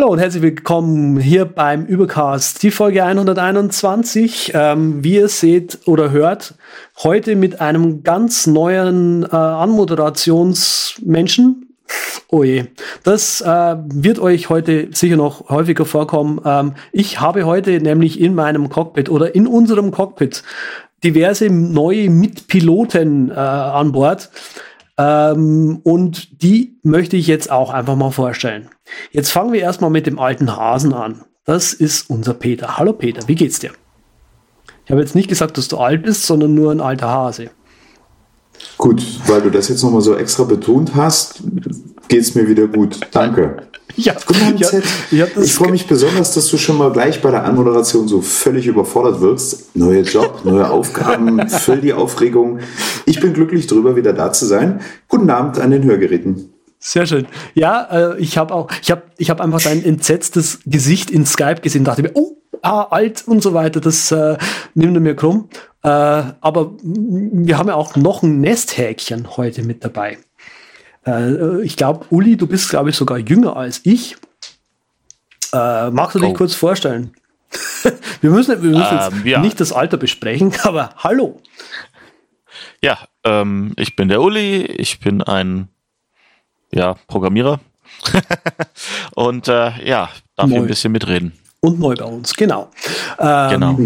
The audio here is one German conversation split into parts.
Hallo und herzlich willkommen hier beim Übercast, die Folge 121. Ähm, wie ihr seht oder hört, heute mit einem ganz neuen äh, Anmoderationsmenschen. Oh je, das äh, wird euch heute sicher noch häufiger vorkommen. Ähm, ich habe heute nämlich in meinem Cockpit oder in unserem Cockpit diverse neue Mitpiloten äh, an Bord. Ähm, und die möchte ich jetzt auch einfach mal vorstellen. Jetzt fangen wir erstmal mit dem alten Hasen an. Das ist unser Peter. Hallo Peter, wie geht's dir? Ich habe jetzt nicht gesagt, dass du alt bist, sondern nur ein alter Hase. Gut, weil du das jetzt nochmal so extra betont hast, geht's mir wieder gut. Danke. Ja, ich hab das ich freue mich besonders, dass du schon mal gleich bei der Anmoderation so völlig überfordert wirkst. Neuer Job, neue Aufgaben, voll die Aufregung. Ich bin glücklich drüber, wieder da zu sein. Guten Abend an den Hörgeräten. Sehr schön. Ja, äh, ich habe auch, ich habe, ich habe einfach dein entsetztes Gesicht in Skype gesehen, dachte mir, oh, ah, alt und so weiter. Das äh, nimmt er mir krumm. Äh, aber wir haben ja auch noch ein Nesthäkchen heute mit dabei. Äh, ich glaube, Uli, du bist, glaube ich, sogar jünger als ich. Äh, magst du dich Oh. kurz vorstellen? wir müssen, wir müssen Ähm, jetzt ja. nicht das Alter besprechen, aber hallo. Ja, ähm, ich bin der Uli, ich bin ein ja, Programmierer und äh, ja, darf hier Neu. ein bisschen mitreden. Und neu bei uns, genau. Ähm, Genau.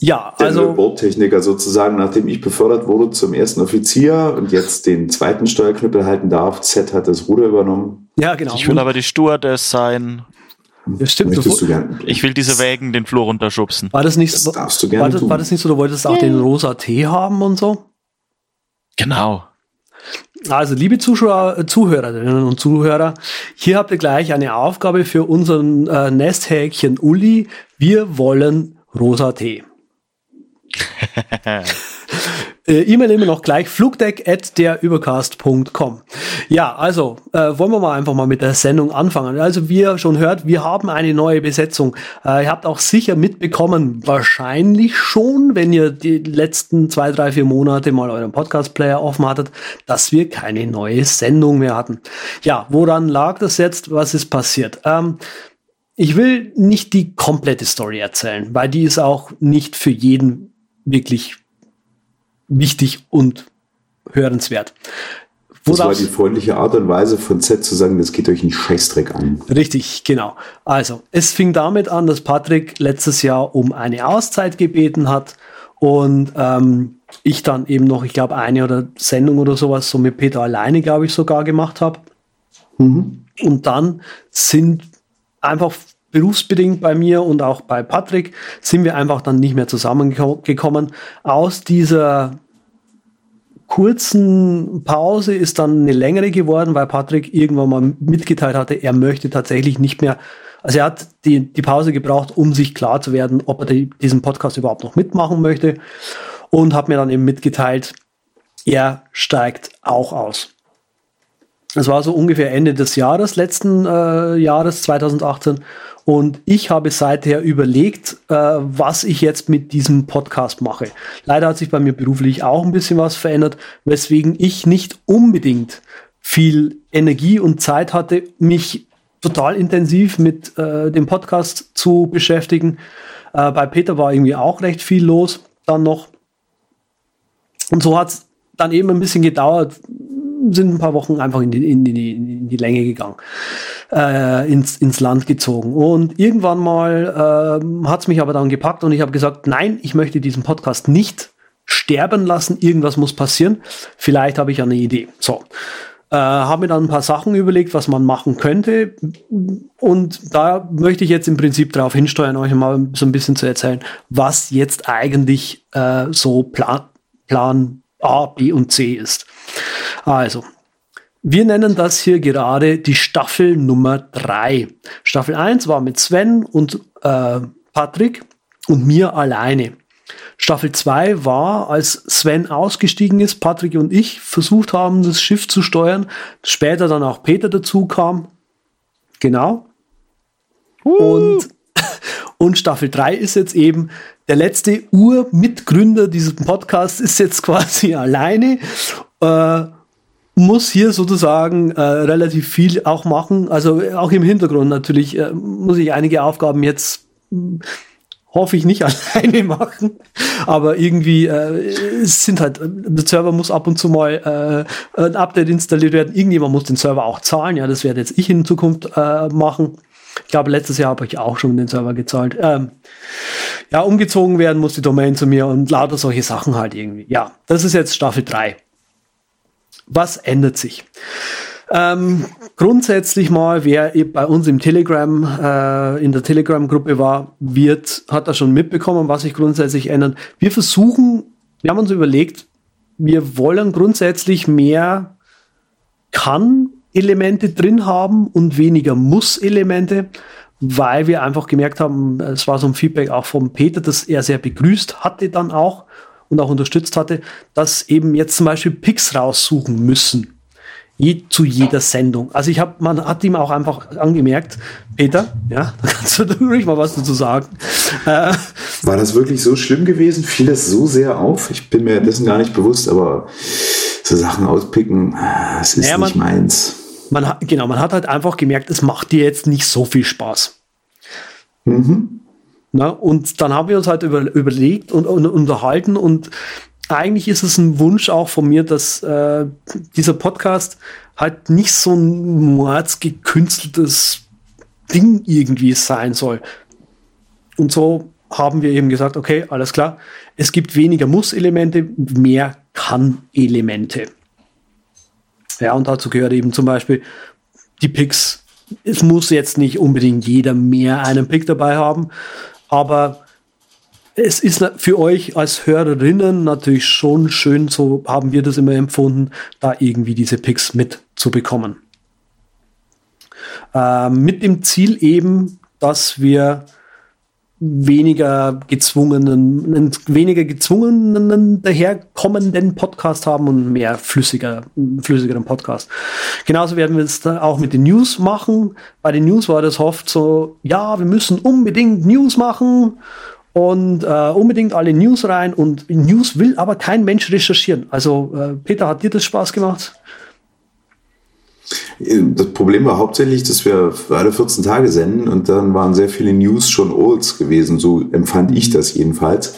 Ja, Der also. neue Bordtechniker sozusagen, nachdem ich befördert wurde zum ersten Offizier und jetzt den zweiten Steuerknüppel halten darf. Z hat das Ruder übernommen. Ja, genau. Ich will aber die Stewardess sein. ja, stimmt, du, gern? Ich will diese Wägen den Flur runterschubsen. war das nicht Das so, darfst du gerne war, das, tun. war das nicht so, du wolltest auch den rosa Tee haben und so? Genau. Also, liebe Zuschauer, äh, Zuhörerinnen und Zuhörer, hier habt ihr gleich eine Aufgabe für unseren äh, Nesthäkchen Uli. Wir wollen rosa Tee. Äh, E-Mail immer noch gleich flugdeck at derübercast.com. Ja, also äh, wollen wir mal einfach mal mit der Sendung anfangen. Also wie ihr schon hört, wir haben eine neue Besetzung. Äh, ihr habt auch sicher mitbekommen, wahrscheinlich schon, wenn ihr die letzten zwei, drei, vier Monate mal euren Podcast-Player offen hattet, dass wir keine neue Sendung mehr hatten. Ja, woran lag das jetzt? Was ist passiert? Ähm, ich will nicht die komplette Story erzählen, weil die ist auch nicht für jeden wirklich wichtig und hörenswert. Das war die freundliche Art und Weise von Z zu sagen, das geht euch einen Scheißdreck an. Richtig, genau. Also, es fing damit an, dass Patrick letztes Jahr um eine Auszeit gebeten hat und ähm, ich dann eben noch, ich glaube, eine oder Sendung oder sowas so mit Peter alleine, glaube ich, sogar gemacht habe. Und dann sind einfach berufsbedingt bei mir und auch bei Patrick sind wir einfach dann nicht mehr zusammengekommen. Aus dieser kurzen Pause ist dann eine längere geworden, weil Patrick irgendwann mal mitgeteilt hatte, er möchte tatsächlich nicht mehr, also er hat die, die Pause gebraucht, um sich klar zu werden, ob er die, diesen Podcast überhaupt noch mitmachen möchte und hat mir dann eben mitgeteilt, er steigt auch aus. Es war so ungefähr Ende des Jahres, letzten äh, Jahres 2018. Und ich habe seither überlegt, äh, was ich jetzt mit diesem Podcast mache. Leider hat sich bei mir beruflich auch ein bisschen was verändert, weswegen ich nicht unbedingt viel Energie und Zeit hatte, mich total intensiv mit äh, dem Podcast zu beschäftigen. Äh, bei Peter war irgendwie auch recht viel los dann noch. Und so hat es dann eben ein bisschen gedauert, sind ein paar Wochen einfach in die, in die, in die Länge gegangen, äh, ins, ins Land gezogen. Und irgendwann mal ähm, hat es mich aber dann gepackt und ich habe gesagt, nein, ich möchte diesen Podcast nicht sterben lassen, irgendwas muss passieren. Vielleicht habe ich eine Idee. So. Äh, habe mir dann ein paar Sachen überlegt, was man machen könnte. Und da möchte ich jetzt im Prinzip darauf hinsteuern, euch mal so ein bisschen zu erzählen, was jetzt eigentlich äh, so Plan, Plan A, B und C ist. Also, wir nennen das hier gerade die Staffel Nummer drei. Staffel eins war mit Sven und äh, Patrick und mir alleine. Staffel 2 war, als Sven ausgestiegen ist, Patrick und ich versucht haben, das Schiff zu steuern. Später dann auch Peter dazu kam. Genau. Uh. Und, und Staffel 3 ist jetzt eben der letzte Urmitgründer dieses Podcasts ist jetzt quasi alleine. Äh, muss hier sozusagen äh, relativ viel auch machen. Also auch im Hintergrund natürlich äh, muss ich einige Aufgaben jetzt hoffe ich nicht alleine machen. Aber irgendwie äh, sind halt, der Server muss ab und zu mal äh, ein Update installiert werden. Irgendjemand muss den Server auch zahlen. Ja, das werde jetzt ich in Zukunft äh, machen. Ich glaube, letztes Jahr habe ich auch schon den Server gezahlt. Ähm, ja, umgezogen werden muss die Domain zu mir und lauter solche Sachen halt irgendwie. Ja, das ist jetzt Staffel 3. Was ändert sich? Ähm, grundsätzlich mal, wer bei uns im Telegram, äh, in der Telegram-Gruppe war, wird, hat da schon mitbekommen, was sich grundsätzlich ändert. Wir versuchen, wir haben uns überlegt, wir wollen grundsätzlich mehr Kann-Elemente drin haben und weniger Muss-Elemente, weil wir einfach gemerkt haben, es war so ein Feedback auch vom Peter, dass er sehr begrüßt hatte dann auch und auch unterstützt hatte, dass eben jetzt zum Beispiel Picks raussuchen müssen je, zu jeder Sendung. Also ich habe, man hat ihm auch einfach angemerkt, Peter, ja, da kannst du ruhig mal was dazu sagen. Äh, War das wirklich so schlimm gewesen? Fiel das so sehr auf? Ich bin mir dessen gar nicht bewusst, aber so Sachen auspicken, das ist naja, nicht man, meins. Man hat, genau, man hat halt einfach gemerkt, es macht dir jetzt nicht so viel Spaß. Mhm. Na, und dann haben wir uns halt über, überlegt und, und unterhalten und eigentlich ist es ein Wunsch auch von mir, dass äh, dieser Podcast halt nicht so ein mordsgekünsteltes Ding irgendwie sein soll. Und so haben wir eben gesagt, okay, alles klar, es gibt weniger Muss-Elemente, mehr Kann-Elemente. Ja, und dazu gehört eben zum Beispiel die Picks. Es muss jetzt nicht unbedingt jeder mehr einen Pick dabei haben, aber es ist für euch als Hörerinnen natürlich schon schön, so haben wir das immer empfunden, da irgendwie diese Picks mitzubekommen. Äh, mit dem Ziel eben, dass wir weniger gezwungenen, einen weniger gezwungenen daherkommenden Podcast haben und mehr flüssiger, flüssigeren Podcast. Genauso werden wir es auch mit den News machen. Bei den News war das oft so, ja, wir müssen unbedingt News machen und äh, unbedingt alle News rein und News will aber kein Mensch recherchieren. Also äh, Peter, hat dir das Spaß gemacht? Das Problem war hauptsächlich, dass wir alle 14 Tage senden und dann waren sehr viele News schon Olds gewesen. So empfand ich das jedenfalls.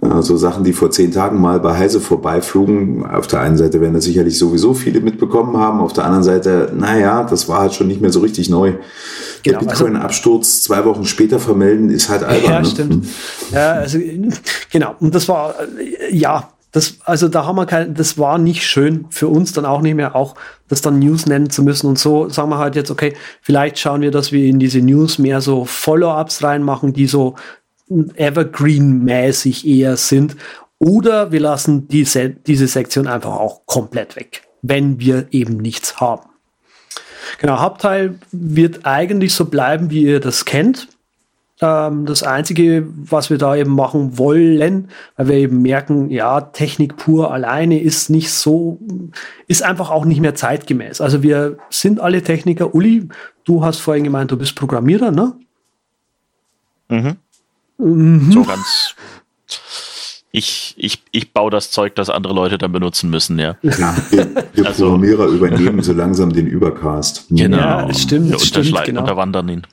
Äh, so Sachen, die vor zehn Tagen mal bei Heise vorbeiflogen. Auf der einen Seite werden das sicherlich sowieso viele mitbekommen haben. Auf der anderen Seite, naja, das war halt schon nicht mehr so richtig neu. Genau, der also Bitcoin-Absturz also, zwei Wochen später vermelden, ist halt albern. Ja, ne? stimmt. Hm. Ja, also, genau. Und das war, äh, ja, das, also da haben wir kein, das war nicht schön für uns dann auch nicht mehr, auch das dann News nennen zu müssen. Und so sagen wir halt jetzt, okay, vielleicht schauen wir, dass wir in diese News mehr so Follow-ups reinmachen, die so Evergreen-mäßig eher sind. Oder wir lassen diese, diese Sektion einfach auch komplett weg, wenn wir eben nichts haben. Genau, Hauptteil wird eigentlich so bleiben, wie ihr das kennt. Ähm, das Einzige, was wir da eben machen wollen, weil wir eben merken, ja, Technik pur alleine ist nicht so, ist einfach auch nicht mehr zeitgemäß. Also wir sind alle Techniker. Uli, du hast vorhin gemeint, du bist Programmierer, ne? Mhm. Mhm. So ganz. Ich, ich, ich baue das Zeug, das andere Leute dann benutzen müssen, ja. ja wir, wir also, Programmierer übernehmen so langsam den Übercast. Genau, ja, stimmt, wir stimmt, genau. unterwandern ihn.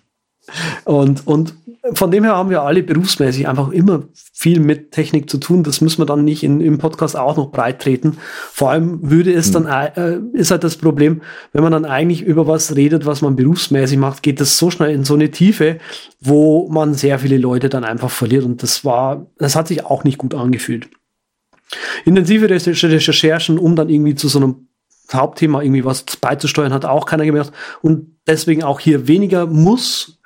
Und, und von dem her haben wir alle berufsmäßig einfach immer viel mit Technik zu tun. Das müssen wir dann nicht in, im Podcast auch noch breit treten. Vor allem würde es dann, äh, ist halt das Problem, wenn man dann eigentlich über was redet, was man berufsmäßig macht, geht das so schnell in so eine Tiefe, wo man sehr viele Leute dann einfach verliert. Und das war, das hat sich auch nicht gut angefühlt. Intensive Recherchen, um dann irgendwie zu so einem Hauptthema irgendwie was beizusteuern, hat auch keiner gemerkt. Und deswegen auch hier weniger muss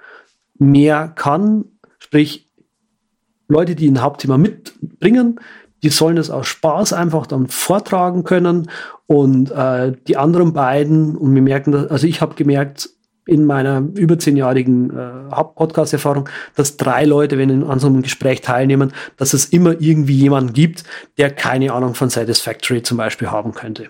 mehr kann, sprich Leute, die ein Hauptthema mitbringen, die sollen es aus Spaß einfach dann vortragen können und äh, die anderen beiden und wir merken, dass, also ich habe gemerkt, in meiner über zehnjährigen äh, Haupt-Podcast-Erfahrung, dass drei Leute, wenn an so einem Gespräch teilnehmen, dass es immer irgendwie jemanden gibt, der keine Ahnung von Satisfactory zum Beispiel haben könnte.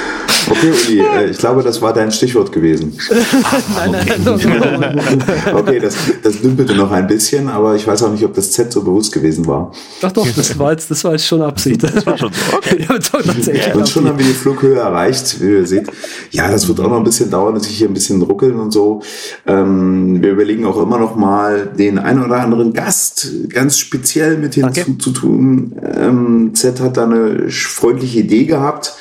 Okay, Uli, äh, ich glaube, das war dein Stichwort gewesen. nein, nein, nein. okay, das, das dümpelte noch ein bisschen, aber ich weiß auch nicht, ob das Z so bewusst gewesen war. Doch, doch, das war jetzt, das war jetzt schon Absicht. Das war schon so. Okay. ja, doch, Und schon haben wir die Flughöhe erreicht, wie ihr seht. Ja, das wird auch noch ein bisschen dauern, dass ich hier ein bisschen ruckeln und so. Ähm, wir überlegen auch immer noch mal, den einen oder anderen Gast ganz speziell mit hinzutun. Ähm, Z hat da eine freundliche Idee gehabt.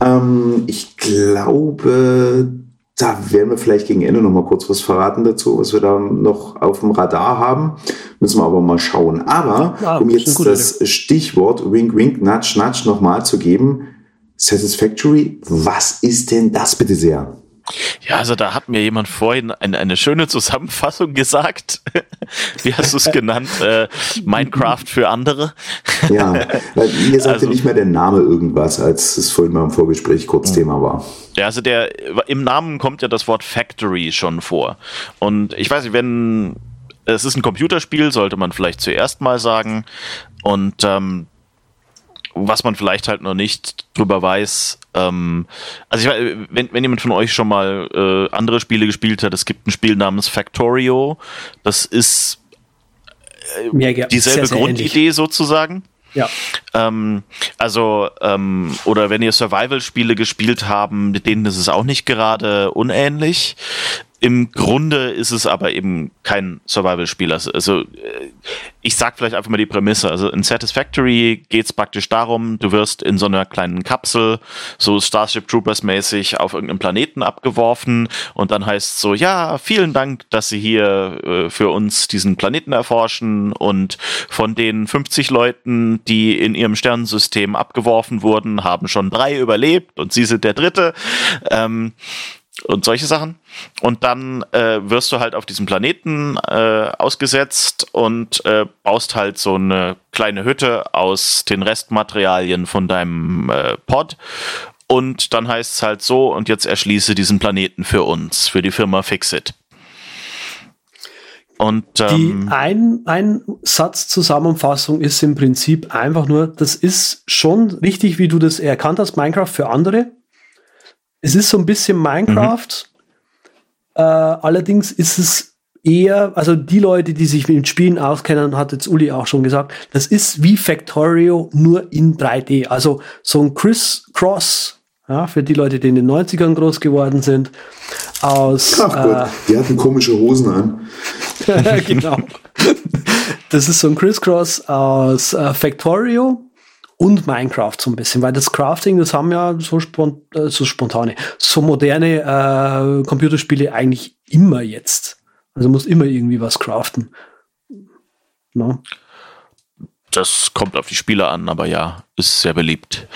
Ähm, ich glaube, da werden wir vielleicht gegen Ende noch mal kurz was verraten dazu, was wir da noch auf dem Radar haben. Müssen wir aber mal schauen. Aber ja, um jetzt das Idee. Stichwort Wink Wink Nudge Nudge nochmal zu geben, Satisfactory, was ist denn das bitte sehr? Ja, also da hat mir jemand vorhin eine, eine schöne Zusammenfassung gesagt. Wie hast du es genannt? Äh, Minecraft für andere. ja, weil ihr sagte also, nicht mehr der Name irgendwas, als es vorhin mal im Vorgespräch kurz Thema war. Ja, also der im Namen kommt ja das Wort Factory schon vor. Und ich weiß nicht, wenn es ist ein Computerspiel, sollte man vielleicht zuerst mal sagen. Und ähm, was man vielleicht halt noch nicht drüber weiß. Ähm, also ich, wenn, wenn jemand von euch schon mal äh, andere Spiele gespielt hat, es gibt ein Spiel namens Factorio. Das ist äh, dieselbe sehr, sehr Grundidee ähnlich. sozusagen. Ja. Ähm, also, ähm, oder wenn ihr Survival-Spiele gespielt haben, mit denen ist es auch nicht gerade unähnlich. Im Grunde ist es aber eben kein Survival-Spiel. Also, also ich sag vielleicht einfach mal die Prämisse. Also in Satisfactory geht es praktisch darum, du wirst in so einer kleinen Kapsel, so Starship Troopers mäßig, auf irgendeinem Planeten abgeworfen und dann heißt so, ja, vielen Dank, dass Sie hier äh, für uns diesen Planeten erforschen und von den 50 Leuten, die in ihrem Sternensystem abgeworfen wurden, haben schon drei überlebt und Sie sind der dritte. Ähm, und solche Sachen. Und dann äh, wirst du halt auf diesem Planeten äh, ausgesetzt und äh, baust halt so eine kleine Hütte aus den Restmaterialien von deinem äh, Pod. Und dann heißt es halt so, und jetzt erschließe diesen Planeten für uns, für die Firma Fixit. Und ähm, die ein, ein Satz Zusammenfassung ist im Prinzip einfach nur, das ist schon richtig, wie du das erkannt hast, Minecraft für andere es ist so ein bisschen Minecraft. Mhm. Äh, allerdings ist es eher, also die Leute, die sich mit Spielen auskennen, hat jetzt Uli auch schon gesagt, das ist wie Factorio nur in 3D. Also so ein Chris Cross, ja, für die Leute, die in den 90ern groß geworden sind, aus. Ach Gott, äh, die hatten komische Hosen an. genau. Das ist so ein Crisscross aus äh, Factorio und Minecraft so ein bisschen, weil das Crafting, das haben ja so, spont äh, so spontane, so moderne äh, Computerspiele eigentlich immer jetzt. Also muss immer irgendwie was craften. No? Das kommt auf die Spieler an, aber ja, ist sehr beliebt.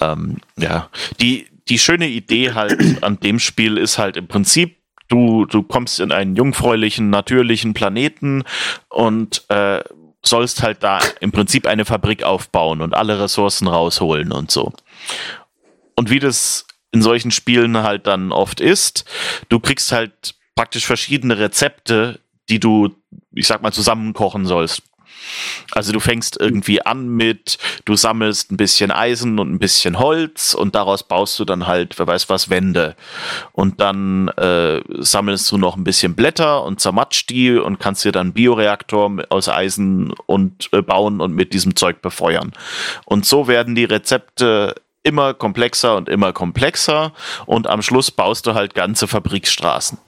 Ähm, ja, die, die schöne Idee halt an dem Spiel ist halt im Prinzip, du, du kommst in einen jungfräulichen, natürlichen Planeten und äh, sollst halt da im Prinzip eine Fabrik aufbauen und alle Ressourcen rausholen und so. Und wie das in solchen Spielen halt dann oft ist, du kriegst halt praktisch verschiedene Rezepte, die du, ich sag mal, zusammenkochen sollst. Also du fängst irgendwie an mit, du sammelst ein bisschen Eisen und ein bisschen Holz und daraus baust du dann halt, wer weiß was, Wände. Und dann äh, sammelst du noch ein bisschen Blätter und zermatscht die und kannst dir dann Bioreaktor aus Eisen und äh, bauen und mit diesem Zeug befeuern. Und so werden die Rezepte immer komplexer und immer komplexer und am Schluss baust du halt ganze Fabrikstraßen.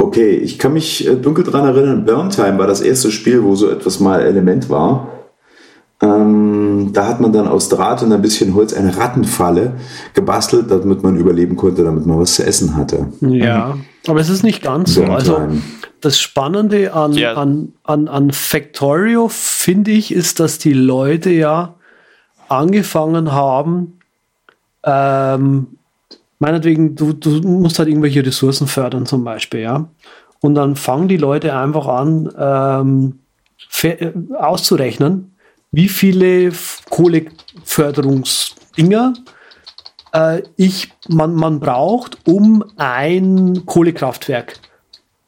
Okay, ich kann mich äh, dunkel daran erinnern, Burntime war das erste Spiel, wo so etwas mal Element war. Ähm, da hat man dann aus Draht und ein bisschen Holz eine Rattenfalle gebastelt, damit man überleben konnte, damit man was zu essen hatte. Ja, aber es ist nicht ganz so. Also das Spannende an, ja. an, an, an Factorio, finde ich, ist, dass die Leute ja angefangen haben, ähm, meinetwegen, du, du musst halt irgendwelche Ressourcen fördern zum Beispiel, ja. Und dann fangen die Leute einfach an, ähm, äh, auszurechnen, wie viele Kohleförderungsdinger äh, ich, man, man braucht, um ein Kohlekraftwerk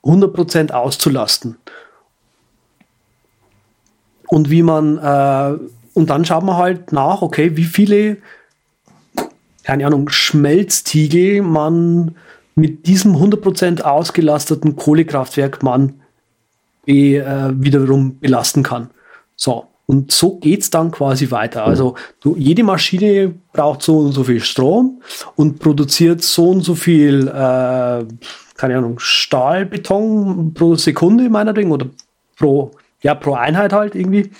100% auszulasten. Und wie man, äh, und dann schaut man halt nach, okay, wie viele, keine Ahnung, Schmelztiegel man mit diesem 100% ausgelasteten Kohlekraftwerk man be, äh, wiederum belasten kann. So. Und so geht's dann quasi weiter. Also du, jede Maschine braucht so und so viel Strom und produziert so und so viel, äh, keine Ahnung, Stahlbeton pro Sekunde meinetwegen oder pro, ja, pro Einheit halt irgendwie.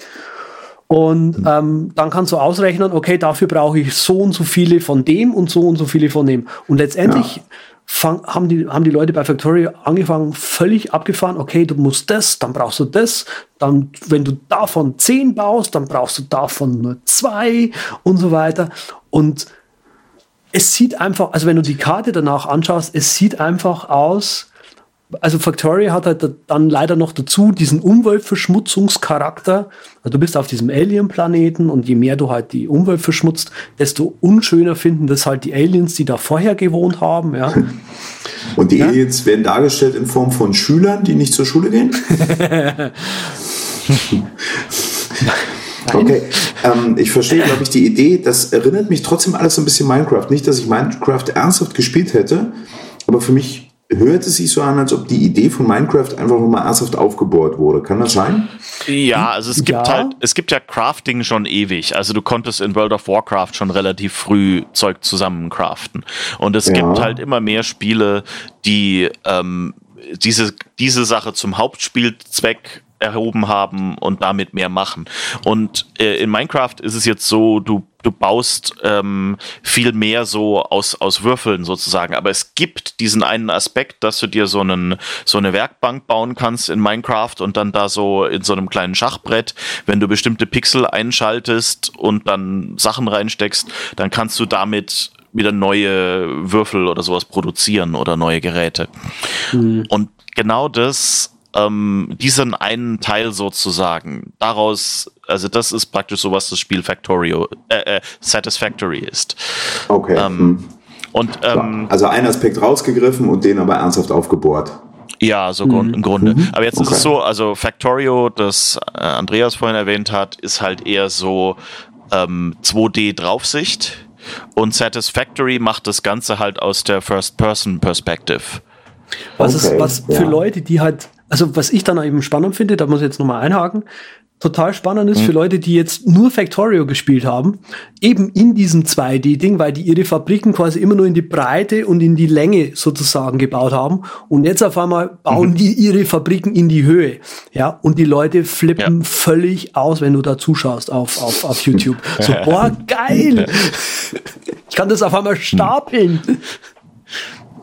Und ähm, dann kannst du ausrechnen, okay, dafür brauche ich so und so viele von dem und so und so viele von dem. Und letztendlich ja fang, haben, die, haben die Leute bei Factorio angefangen, völlig abgefahren, okay, du musst das, dann brauchst du das, dann, wenn du davon zehn baust, dann brauchst du davon nur zwei und so weiter. Und es sieht einfach, also wenn du die Karte danach anschaust, es sieht einfach aus, also Factoria hat halt dann leider noch dazu diesen Umweltverschmutzungscharakter. Also du bist auf diesem Alien-Planeten und je mehr du halt die Umwelt verschmutzt, desto unschöner finden das halt die Aliens, die da vorher gewohnt haben, ja. Und die ja? Aliens werden dargestellt in Form von Schülern, die nicht zur Schule gehen? Okay, ähm, ich verstehe, glaube ich, die Idee. Das erinnert mich trotzdem alles ein bisschen Minecraft. Nicht, dass ich Minecraft ernsthaft gespielt hätte, aber für mich hört es sich so an, als ob die Idee von Minecraft einfach nochmal ernsthaft aufgebohrt wurde. Kann das sein? Ja, also es gibt ja. halt, es gibt ja Crafting schon ewig. Also du konntest in World of Warcraft schon relativ früh Zeug zusammen craften. Und es ja. gibt halt immer mehr Spiele, die ähm, diese, diese Sache zum Hauptspielzweck erhoben haben und damit mehr machen. Und äh, in Minecraft ist es jetzt so, du du baust ähm, viel mehr so aus, aus Würfeln sozusagen. Aber es gibt diesen einen Aspekt, dass du dir so, einen, so eine Werkbank bauen kannst in Minecraft und dann da so in so einem kleinen Schachbrett, wenn du bestimmte Pixel einschaltest und dann Sachen reinsteckst, dann kannst du damit wieder neue Würfel oder sowas produzieren oder neue Geräte. Mhm. Und genau das ähm, diesen einen Teil sozusagen. Daraus, also das ist praktisch so, was das Spiel Factorio, äh, äh, Satisfactory ist. Okay. Ähm, hm. und, ähm, also ein Aspekt rausgegriffen und den aber ernsthaft aufgebohrt. Ja, so mhm. im Grunde. Mhm. Aber jetzt okay. ist es so, also Factorio, das äh, Andreas vorhin erwähnt hat, ist halt eher so ähm, 2D-Draufsicht und Satisfactory macht das Ganze halt aus der First-Person-Perspective. Was okay, ist was ja. für Leute, die halt also was ich dann eben spannend finde, da muss ich jetzt nochmal einhaken, total spannend ist mhm. für Leute, die jetzt nur Factorio gespielt haben, eben in diesem 2D-Ding, weil die ihre Fabriken quasi immer nur in die Breite und in die Länge sozusagen gebaut haben und jetzt auf einmal bauen mhm. die ihre Fabriken in die Höhe, ja, und die Leute flippen ja. völlig aus, wenn du da zuschaust auf, auf, auf YouTube. So, boah, geil! Ich kann das auf einmal stapeln.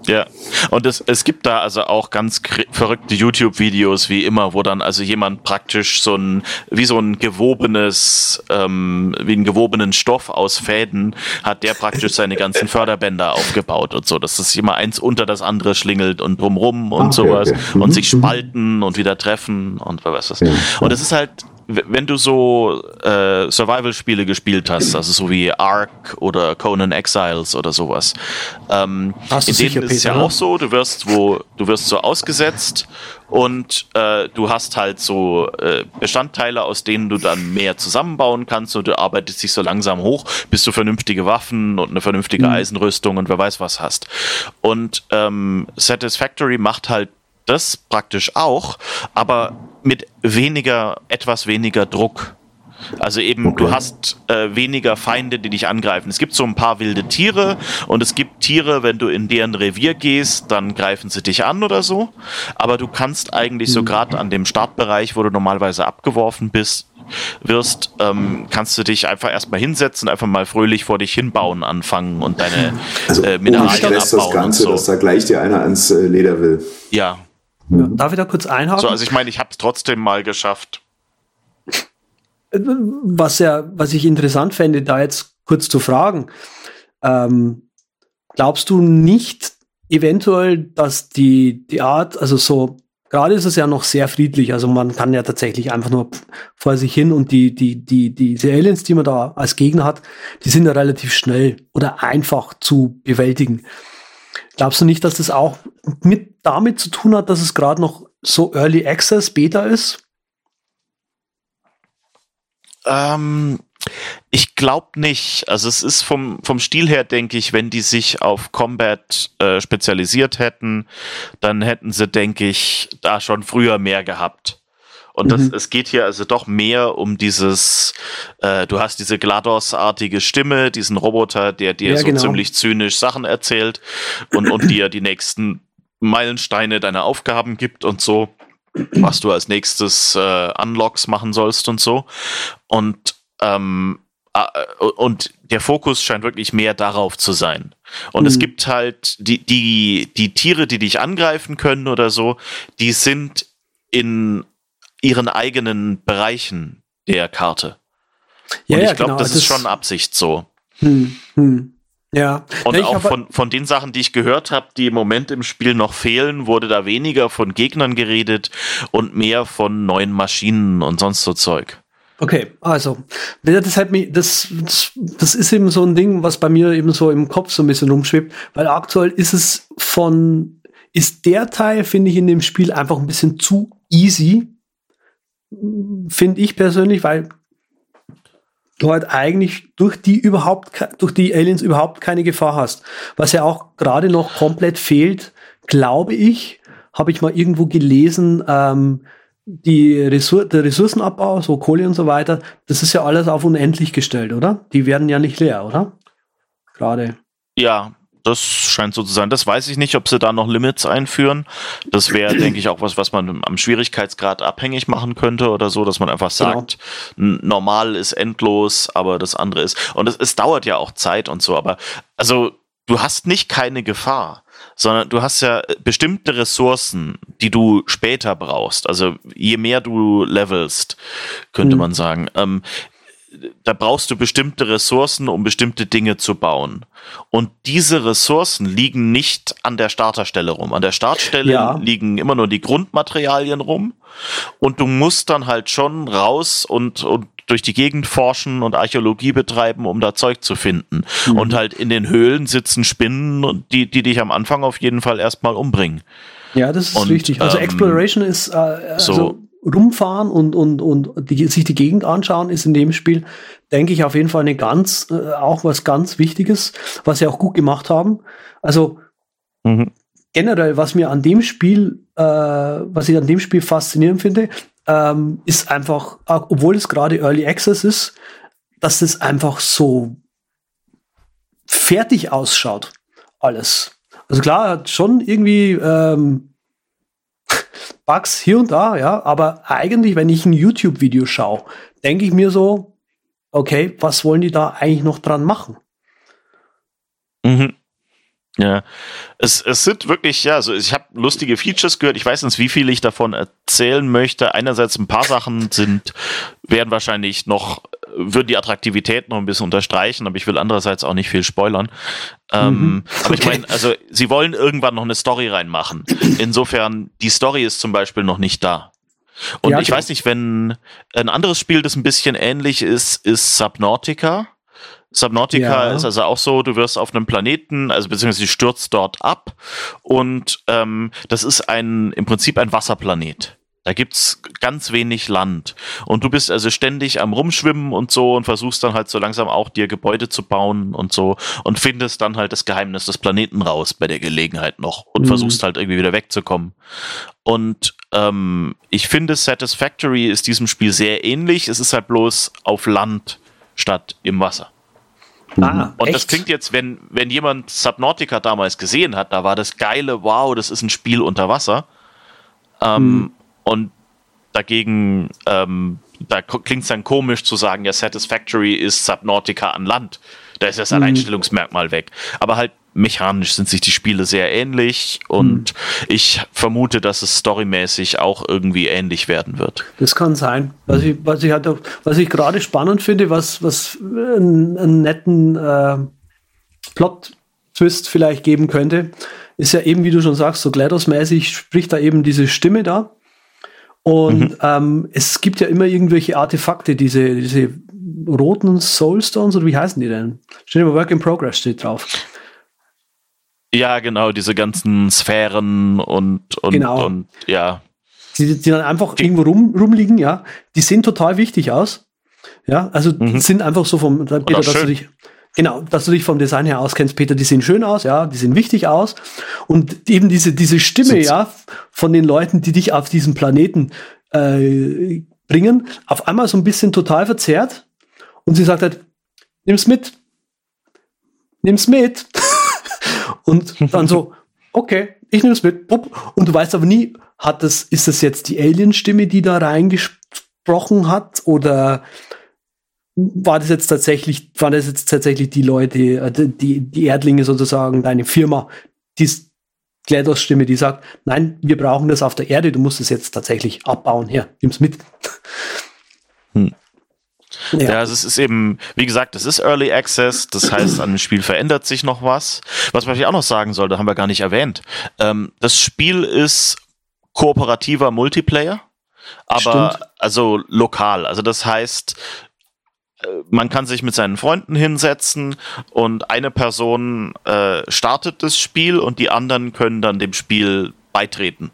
Ja, und es, es gibt da also auch ganz verrückte YouTube-Videos, wie immer, wo dann also jemand praktisch so ein, wie so ein gewobenes, ähm, wie einen gewobenen Stoff aus Fäden, hat der praktisch seine ganzen Förderbänder aufgebaut und so, dass das immer eins unter das andere schlingelt und drumrum und okay, sowas okay. und sich mhm, mhm. spalten und wieder treffen und was weiß was. Ja. Und es ist halt wenn du so äh, Survival-Spiele gespielt hast, also so wie Ark oder Conan Exiles oder sowas, ähm, in denen ist es ja auch so, du wirst wo, du wirst so ausgesetzt und äh, du hast halt so äh, Bestandteile, aus denen du dann mehr zusammenbauen kannst und du arbeitest dich so langsam hoch, bis du vernünftige Waffen und eine vernünftige mhm. Eisenrüstung und wer weiß was hast. Und ähm, Satisfactory macht halt das praktisch auch, aber mit weniger, etwas weniger Druck. Also eben, okay. du hast äh, weniger Feinde, die dich angreifen. Es gibt so ein paar wilde Tiere und es gibt Tiere, wenn du in deren Revier gehst, dann greifen sie dich an oder so. Aber du kannst eigentlich so hm. gerade an dem Startbereich, wo du normalerweise abgeworfen bist, wirst, ähm, kannst du dich einfach erstmal hinsetzen, einfach mal fröhlich vor dich hinbauen anfangen und deine also, äh, Mineralien abbauen. das Ganze, so. dass da gleich dir einer ans äh, Leder will. Ja, ja, darf ich da kurz einhaken? So, also ich meine, ich habe es trotzdem mal geschafft. Was ja, was ich interessant fände, da jetzt kurz zu fragen. Ähm, glaubst du nicht eventuell, dass die, die Art, also so gerade ist es ja noch sehr friedlich. Also man kann ja tatsächlich einfach nur vor sich hin und die, die, die, diese Aliens, die man da als Gegner hat, die sind ja relativ schnell oder einfach zu bewältigen. Glaubst du nicht, dass das auch mit damit zu tun hat, dass es gerade noch so Early Access Beta ist? Ähm, ich glaube nicht. Also es ist vom, vom Stil her, denke ich, wenn die sich auf Combat äh, spezialisiert hätten, dann hätten sie, denke ich, da schon früher mehr gehabt. Und das, mhm. es geht hier also doch mehr um dieses, äh, du hast diese GLaDOS-artige Stimme, diesen Roboter, der dir ja, so genau. ziemlich zynisch Sachen erzählt und, und dir die nächsten Meilensteine deiner Aufgaben gibt und so, was du als nächstes äh, Unlocks machen sollst und so. Und ähm, äh, und der Fokus scheint wirklich mehr darauf zu sein. Und mhm. es gibt halt die, die, die Tiere, die dich angreifen können oder so, die sind in ihren eigenen Bereichen der Karte. Ja, und ich glaube, genau. das ist schon Absicht so. Hm, hm. Ja. Und ja, auch von, von den Sachen, die ich gehört habe, die im Moment im Spiel noch fehlen, wurde da weniger von Gegnern geredet und mehr von neuen Maschinen und sonst so Zeug. Okay, also, das, halt, das, das, das ist eben so ein Ding, was bei mir eben so im Kopf so ein bisschen rumschwebt, weil aktuell ist es von, ist der Teil, finde ich, in dem Spiel einfach ein bisschen zu easy, finde ich persönlich, weil du halt eigentlich durch die überhaupt, durch die Aliens überhaupt keine Gefahr hast. Was ja auch gerade noch komplett fehlt, glaube ich, habe ich mal irgendwo gelesen, ähm, die Ressour der Ressourcenabbau, so Kohle und so weiter, das ist ja alles auf unendlich gestellt, oder? Die werden ja nicht leer, oder? Gerade. Ja, das scheint so zu sein. Das weiß ich nicht, ob sie da noch Limits einführen. Das wäre, denke ich, auch was, was man am Schwierigkeitsgrad abhängig machen könnte oder so, dass man einfach genau. sagt, genau. normal ist endlos, aber das andere ist. Und es, es dauert ja auch Zeit und so, aber also du hast nicht keine Gefahr sondern du hast ja bestimmte Ressourcen, die du später brauchst. Also je mehr du levelst, könnte mhm. man sagen. Ähm, da brauchst du bestimmte Ressourcen, um bestimmte Dinge zu bauen. Und diese Ressourcen liegen nicht an der Starterstelle rum. An der Startstelle ja. liegen immer nur die Grundmaterialien rum. Und du musst dann halt schon raus und, und durch die Gegend forschen und Archäologie betreiben, um da Zeug zu finden. Mhm. Und halt in den Höhlen sitzen Spinnen, die, die dich am Anfang auf jeden Fall erstmal umbringen. Ja, das ist und, wichtig. Also ähm, Exploration ist äh, also so rumfahren und, und, und die, sich die Gegend anschauen, ist in dem Spiel, denke ich, auf jeden Fall eine ganz, äh, auch was ganz Wichtiges, was sie auch gut gemacht haben. Also mhm. generell, was mir an dem Spiel, äh, was ich an dem Spiel faszinierend finde, ähm, ist einfach, obwohl es gerade Early Access ist, dass es einfach so fertig ausschaut. Alles. Also klar, hat schon irgendwie ähm, Bugs hier und da, ja, aber eigentlich, wenn ich ein YouTube-Video schaue, denke ich mir so, okay, was wollen die da eigentlich noch dran machen? Mhm. Ja, es, es sind wirklich, ja, also ich habe lustige Features gehört. Ich weiß nicht, wie viel ich davon erzählen möchte. Einerseits ein paar Sachen sind, werden wahrscheinlich noch, würden die Attraktivität noch ein bisschen unterstreichen, aber ich will andererseits auch nicht viel spoilern. Ähm, mhm. Aber ich meine, also sie wollen irgendwann noch eine Story reinmachen. Insofern, die Story ist zum Beispiel noch nicht da. Und ja, ich weiß nicht, wenn ein anderes Spiel, das ein bisschen ähnlich ist, ist Subnautica. Subnautica ja. ist also auch so, du wirst auf einem Planeten, also beziehungsweise stürzt dort ab und ähm, das ist ein im Prinzip ein Wasserplanet. Da gibt's ganz wenig Land. Und du bist also ständig am Rumschwimmen und so und versuchst dann halt so langsam auch dir Gebäude zu bauen und so und findest dann halt das Geheimnis des Planeten raus bei der Gelegenheit noch und mhm. versuchst halt irgendwie wieder wegzukommen. Und ähm, ich finde, Satisfactory ist diesem Spiel sehr ähnlich. Es ist halt bloß auf Land statt im Wasser. Ah, und echt? das klingt jetzt, wenn, wenn jemand Subnautica damals gesehen hat, da war das geile, wow, das ist ein Spiel unter Wasser. Ähm, hm. Und dagegen, ähm, da klingt es dann komisch zu sagen, ja, Satisfactory ist Subnautica an Land. Da ist das Alleinstellungsmerkmal hm. weg. Aber halt mechanisch sind sich die Spiele sehr ähnlich und hm. ich vermute, dass es storymäßig auch irgendwie ähnlich werden wird. Das kann sein. Was ich, was ich halt auch, was ich gerade spannend finde, was, was einen, einen netten äh, Plot-Twist vielleicht geben könnte, ist ja eben, wie du schon sagst, so GLaDOS-mäßig spricht da eben diese Stimme da. Und mhm. ähm, es gibt ja immer irgendwelche Artefakte, diese, diese roten Soulstones, oder wie heißen die denn? Steht immer Work in Progress steht drauf. Ja, genau, diese ganzen Sphären und, und, genau. und ja. Die, die dann einfach die, irgendwo rum, rumliegen, ja. Die sehen total wichtig aus. Ja, also mhm. sind einfach so vom, Peter, dass du dich, genau, dass du dich vom Design her auskennst, Peter, die sehen schön aus, ja, die sehen wichtig aus. Und eben diese, diese Stimme, Sitz. ja, von den Leuten, die dich auf diesen Planeten äh, bringen, auf einmal so ein bisschen total verzerrt. Und sie sagt halt, nimm's mit. Nimm's mit. und dann so, okay, ich nehme es mit. Und du weißt aber nie, hat das, ist das jetzt die Alien-Stimme, die da reingesprochen hat? Oder war das jetzt tatsächlich, waren das jetzt tatsächlich die Leute, äh, die, die Erdlinge sozusagen, deine Firma, die GLaDOS-Stimme, die sagt, nein, wir brauchen das auf der Erde, du musst es jetzt tatsächlich abbauen. Hier, nimm's mit. Hm. Ja. ja, also es ist eben, wie gesagt, es ist Early Access, das heißt, an dem Spiel verändert sich noch was. Was man vielleicht auch noch sagen sollte, haben wir gar nicht erwähnt. Ähm, das Spiel ist kooperativer Multiplayer, aber Stimmt. also lokal. Also das heißt, äh, man kann sich mit seinen Freunden hinsetzen und eine Person äh, startet das Spiel und die anderen können dann dem Spiel beitreten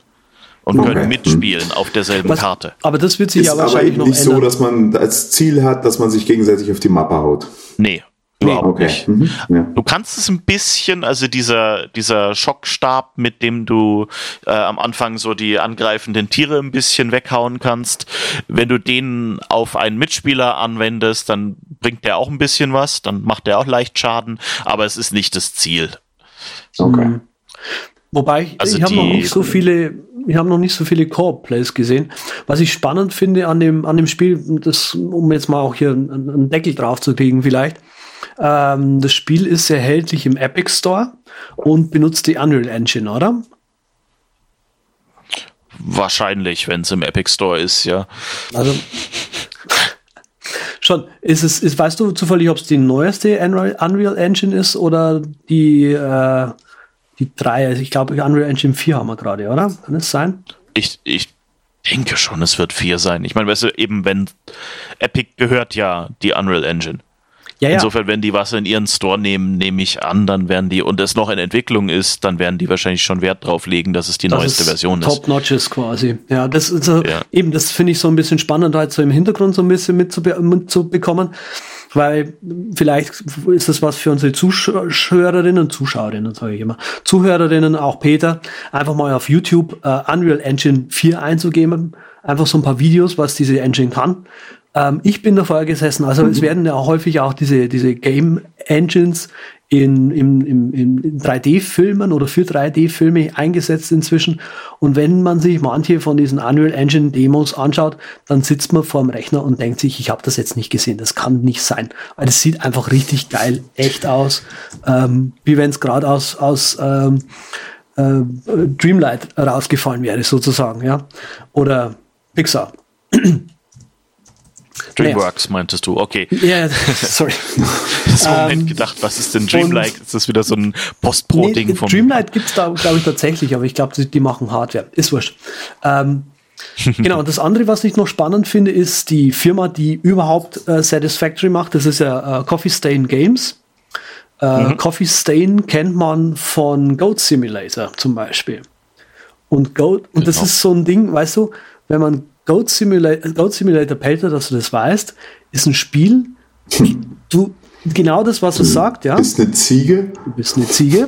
und okay. können mitspielen auf derselben Was, Karte. Aber das wird sich ist ja wahrscheinlich aber noch nicht ändern. so, dass man als Ziel hat, dass man sich gegenseitig auf die Mappe haut. Nee, Überhaupt okay. nicht. Mhm. Ja. Du kannst es ein bisschen, also dieser, dieser Schockstab, mit dem du äh, am Anfang so die angreifenden Tiere ein bisschen weghauen kannst, wenn du den auf einen Mitspieler anwendest, dann bringt der auch ein bisschen was, dann macht der auch leicht Schaden, aber es ist nicht das Ziel. Okay. Wobei, ich, also ich habe noch nicht so viele, ich habe noch nicht so viele Core-Plays gesehen. Was ich spannend finde an dem, an dem Spiel, das, um jetzt mal auch hier einen, einen Deckel drauf zu kriegen vielleicht, ähm, das Spiel ist erhältlich im Epic Store und benutzt die Unreal Engine, oder? Wahrscheinlich, wenn es im Epic Store ist, ja. Also schon. Ist es, ist, weißt du zufällig, ob es die neueste Unreal Engine ist oder die, äh, die drei? Also ich glaube, Unreal Engine 4 haben wir gerade, oder? Kann es sein? Ich, ich denke schon, es wird 4 sein. Ich meine, weißt du, eben wenn Epic gehört ja die Unreal Engine. Ja, ja. Insofern, wenn die was in ihren Store nehmen, nehme ich an, dann werden die, und es noch in Entwicklung ist, dann werden die wahrscheinlich schon Wert drauf legen, dass es die das neueste Version ist. Top Notches quasi. Ja, das ist so, ja. eben, das finde ich so ein bisschen spannend, halt so im Hintergrund so ein bisschen mitzubekommen, weil vielleicht ist das was für unsere Zuhörerinnen und Zuschauerinnen, sage ich immer, Zuhörerinnen, auch Peter, einfach mal auf YouTube uh, Unreal Engine 4 einzugeben, einfach so ein paar Videos, was diese Engine kann. Ähm, ich bin davor gesessen, also mhm. es werden ja häufig auch diese, diese Game Engines in, in, in, in 3D-Filmen oder für 3D-Filme eingesetzt inzwischen. Und wenn man sich manche von diesen Unreal Engine Demos anschaut, dann sitzt man vor dem Rechner und denkt sich, ich habe das jetzt nicht gesehen, das kann nicht sein. Weil es sieht einfach richtig geil, echt aus, ähm, wie wenn es gerade aus, aus ähm, äh, Dreamlight rausgefallen wäre, sozusagen, ja. Oder Pixar. Dreamworks meintest du, okay. Ja, sorry. ich habe um, Moment ähm, gedacht, was ist denn Dreamlight? Ist das wieder so ein Post-Pro-Ding nee, vom. Dreamlight gibt's da, glaube ich, tatsächlich, aber ich glaube, die, die, machen Hardware. Ist wurscht. Ähm, genau, und das andere, was ich noch spannend finde, ist die Firma, die überhaupt äh, Satisfactory macht. Das ist ja äh, Coffee Stain Games. Äh, mhm. Coffee Stain kennt man von Goat Simulator zum Beispiel. Und Goat, und genau. das ist so ein Ding, weißt du, wenn man Goat Simulator, Goat Simulator Pelter, dass du das weißt, ist ein Spiel, du, genau das, was es sagt, ja. Du bist eine Ziege. Du bist eine Ziege.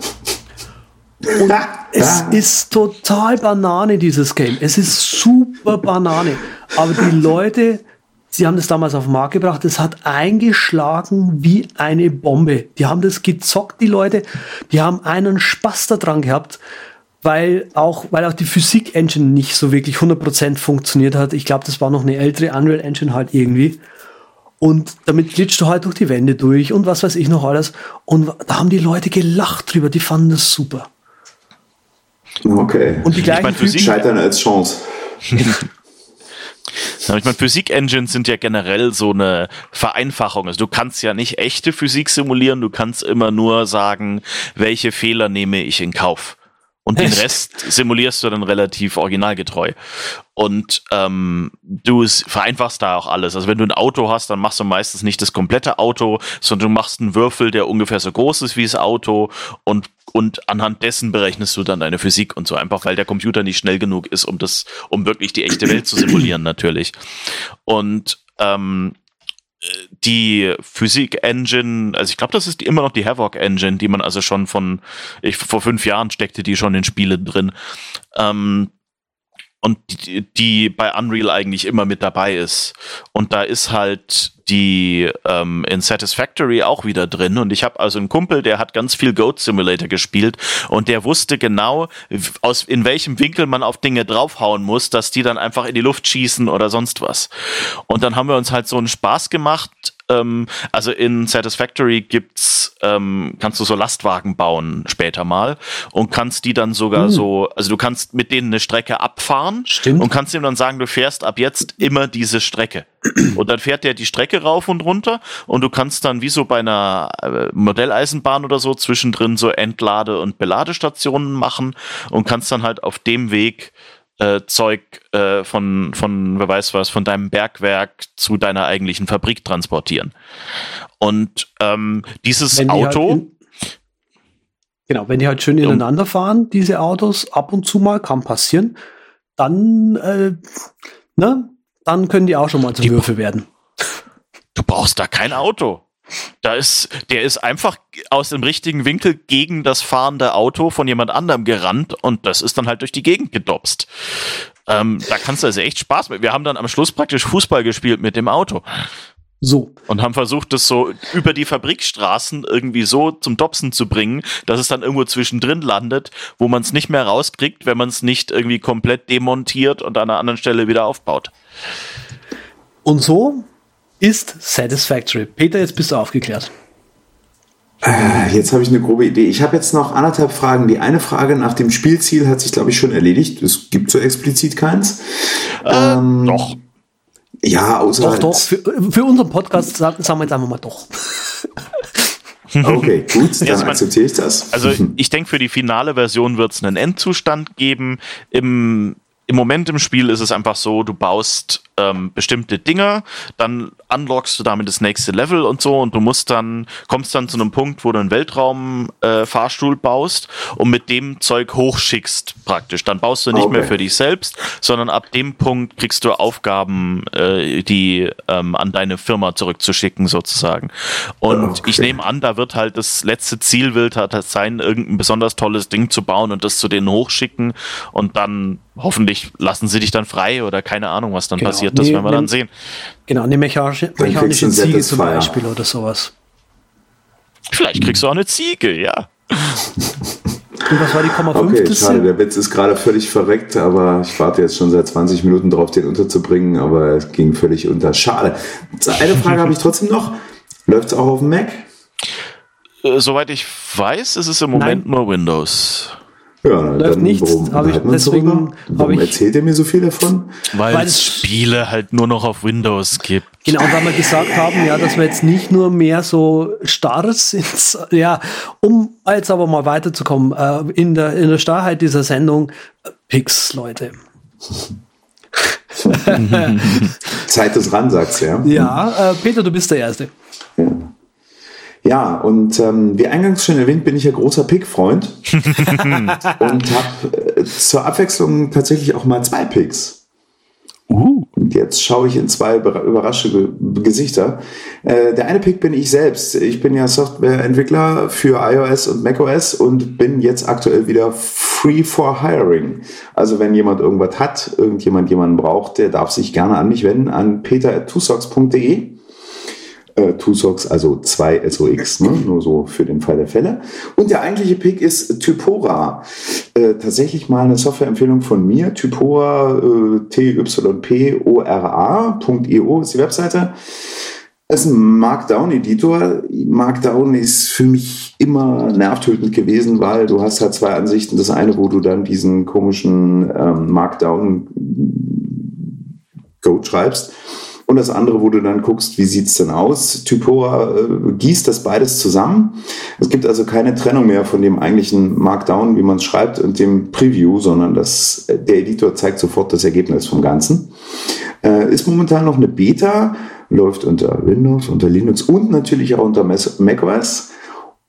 Und es ist total Banane, dieses Game. Es ist super Banane. Aber die Leute, sie haben das damals auf den Markt gebracht, es hat eingeschlagen wie eine Bombe. Die haben das gezockt, die Leute. Die haben einen Spaß daran gehabt weil auch, weil auch die Physik-Engine nicht so wirklich 100% funktioniert hat. Ich glaube, das war noch eine ältere Unreal Engine halt irgendwie. Und damit glitscht du halt durch die Wände durch und was weiß ich noch alles. Und da haben die Leute gelacht drüber, die fanden das super. Okay. Und die gleichen ich mein, Scheitern als Chance. Ich meine, Physik-Engines sind ja generell so eine Vereinfachung. Also du kannst ja nicht echte Physik simulieren, du kannst immer nur sagen, welche Fehler nehme ich in Kauf. Und den Rest simulierst du dann relativ originalgetreu. Und ähm, du vereinfachst da auch alles. Also wenn du ein Auto hast, dann machst du meistens nicht das komplette Auto, sondern du machst einen Würfel, der ungefähr so groß ist wie das Auto und und anhand dessen berechnest du dann deine Physik und so einfach, weil der Computer nicht schnell genug ist, um das, um wirklich die echte Welt zu simulieren natürlich. Und ähm, die Physik-Engine, also ich glaube, das ist immer noch die Havoc-Engine, die man also schon von, ich, vor fünf Jahren steckte die schon in Spielen drin. Ähm, und die, die bei Unreal eigentlich immer mit dabei ist. Und da ist halt die ähm, in Satisfactory auch wieder drin. Und ich habe also einen Kumpel, der hat ganz viel Goat Simulator gespielt und der wusste genau, aus in welchem Winkel man auf Dinge draufhauen muss, dass die dann einfach in die Luft schießen oder sonst was. Und dann haben wir uns halt so einen Spaß gemacht, ähm, also in Satisfactory gibt's, ähm, kannst du so Lastwagen bauen später mal und kannst die dann sogar hm. so, also du kannst mit denen eine Strecke abfahren Stimmt. und kannst ihm dann sagen, du fährst ab jetzt immer diese Strecke. Und dann fährt der die Strecke rauf und runter und du kannst dann wie so bei einer äh, Modelleisenbahn oder so zwischendrin so Entlade- und Beladestationen machen und kannst dann halt auf dem Weg äh, Zeug äh, von, von, wer weiß was, von deinem Bergwerk zu deiner eigentlichen Fabrik transportieren. Und ähm, dieses die halt Auto. in, genau, wenn die halt schön ineinander fahren, diese Autos, ab und zu mal, kann passieren, dann, äh, ne, dann können die auch schon mal zu Die- Würfel werden. Du brauchst da kein Auto. Da ist, der ist einfach aus dem richtigen Winkel gegen das fahrende Auto von jemand anderem gerannt und das ist dann halt durch die Gegend gedopst. Ähm, da kannst du also echt Spaß mit. Wir haben dann am Schluss praktisch Fußball gespielt mit dem Auto So. und haben versucht, das so über die Fabrikstraßen irgendwie so zum Dopsen zu bringen, dass es dann irgendwo zwischendrin landet, wo man es nicht mehr rauskriegt, wenn man es nicht irgendwie komplett demontiert und an einer anderen Stelle wieder aufbaut. Und so ist Satisfactory. Peter, jetzt bist du aufgeklärt. Äh, Jetzt habe ich eine grobe Idee. Ich habe jetzt noch anderthalb Fragen. Die eine Frage nach dem Spielziel hat sich, glaube ich, schon erledigt. Es gibt so explizit keins. Ähm, Doch. Ja, außer Doch, doch. Für, für unseren Podcast sagen, sagen wir jetzt einfach mal doch. Okay, gut, dann Erstmal- akzeptiere ich das. Also ich denke, für die finale Version wird es einen Endzustand geben. Im, Im Moment im Spiel ist es einfach so, du baust ähm, bestimmte Dinge, dann unlockst du damit das nächste Level und so und du musst dann, kommst dann zu einem Punkt, wo du einen Weltraumfahrstuhl äh, baust und mit dem Zeug hochschickst praktisch. Dann baust du nicht Okay. mehr für dich selbst, sondern ab dem Punkt kriegst du Aufgaben, äh, die ähm, an deine Firma zurückzuschicken sozusagen. Und Okay. ich nehme an, da wird halt das letzte Ziel wird halt sein, irgendein besonders tolles Ding zu bauen und das zu denen hochschicken und dann hoffentlich lassen sie dich dann frei oder keine Ahnung, was dann Genau. passiert, das Nee, werden wir dann sehen. Genau, eine mechanische, mechanische ein Ziege zum. Beispiel oder sowas. Vielleicht kriegst du auch eine Ziege, ja. Und was war die Komma Okay, fünfte? schade, der Witz ist gerade völlig verreckt, aber ich warte jetzt schon seit 20 Minuten drauf, den unterzubringen, aber es ging völlig unter. Schade. Eine Frage habe ich trotzdem noch. Läuft es auch auf dem Mac? Äh, soweit ich weiß, ist es im Moment nur Windows. Ja, Läuft nichts, warum habe ich- deswegen Warum ich- erzählt ihr mir so viel davon? Weil, Weil es Spiele halt nur noch auf Windows gibt. Genau, weil wir gesagt haben, ja, dass wir jetzt nicht nur mehr so starr sind, ja, um jetzt aber mal weiterzukommen, äh, in, der, in der Starrheit dieser Sendung, äh, Pix, Leute. Zeit des Ran, sagt's ja. Ja, äh, Peter, du bist der Erste. Ja, ja und ähm, wie eingangs schon erwähnt, bin ich ja großer Pick-Freund und habe äh, zur Abwechslung tatsächlich auch mal zwei Picks. Uh. Und jetzt schaue ich in zwei über- überraschende Gesichter. Äh, der eine Pick bin ich selbst. Ich bin ja Softwareentwickler für iOS und macOS und bin jetzt aktuell wieder free for hiring. Also wenn jemand irgendwas hat, irgendjemand jemanden braucht, der darf sich gerne an mich wenden, an peter.tusox.de. Äh, Tusox, also 2 SOX, ne? nur so für den Fall der Fälle. Und der eigentliche Pick ist Typora. Äh, tatsächlich mal eine Softwareempfehlung von mir. Typora, äh, T-Y-P-O-R-A.io ist die Webseite. Das ist ein Markdown-Editor. Markdown ist für mich immer nervtötend gewesen, weil du hast halt zwei Ansichten. Das eine, wo du dann diesen komischen ähm, Markdown-Code schreibst und das andere, wo du dann guckst, wie sieht's denn aus. Typora äh, gießt das beides zusammen. Es gibt also keine Trennung mehr von dem eigentlichen Markdown, wie man es schreibt, und dem Preview, sondern das, der Editor zeigt sofort das Ergebnis vom Ganzen. Äh, ist momentan noch eine Beta, läuft unter Windows, unter Linux und natürlich auch unter macOS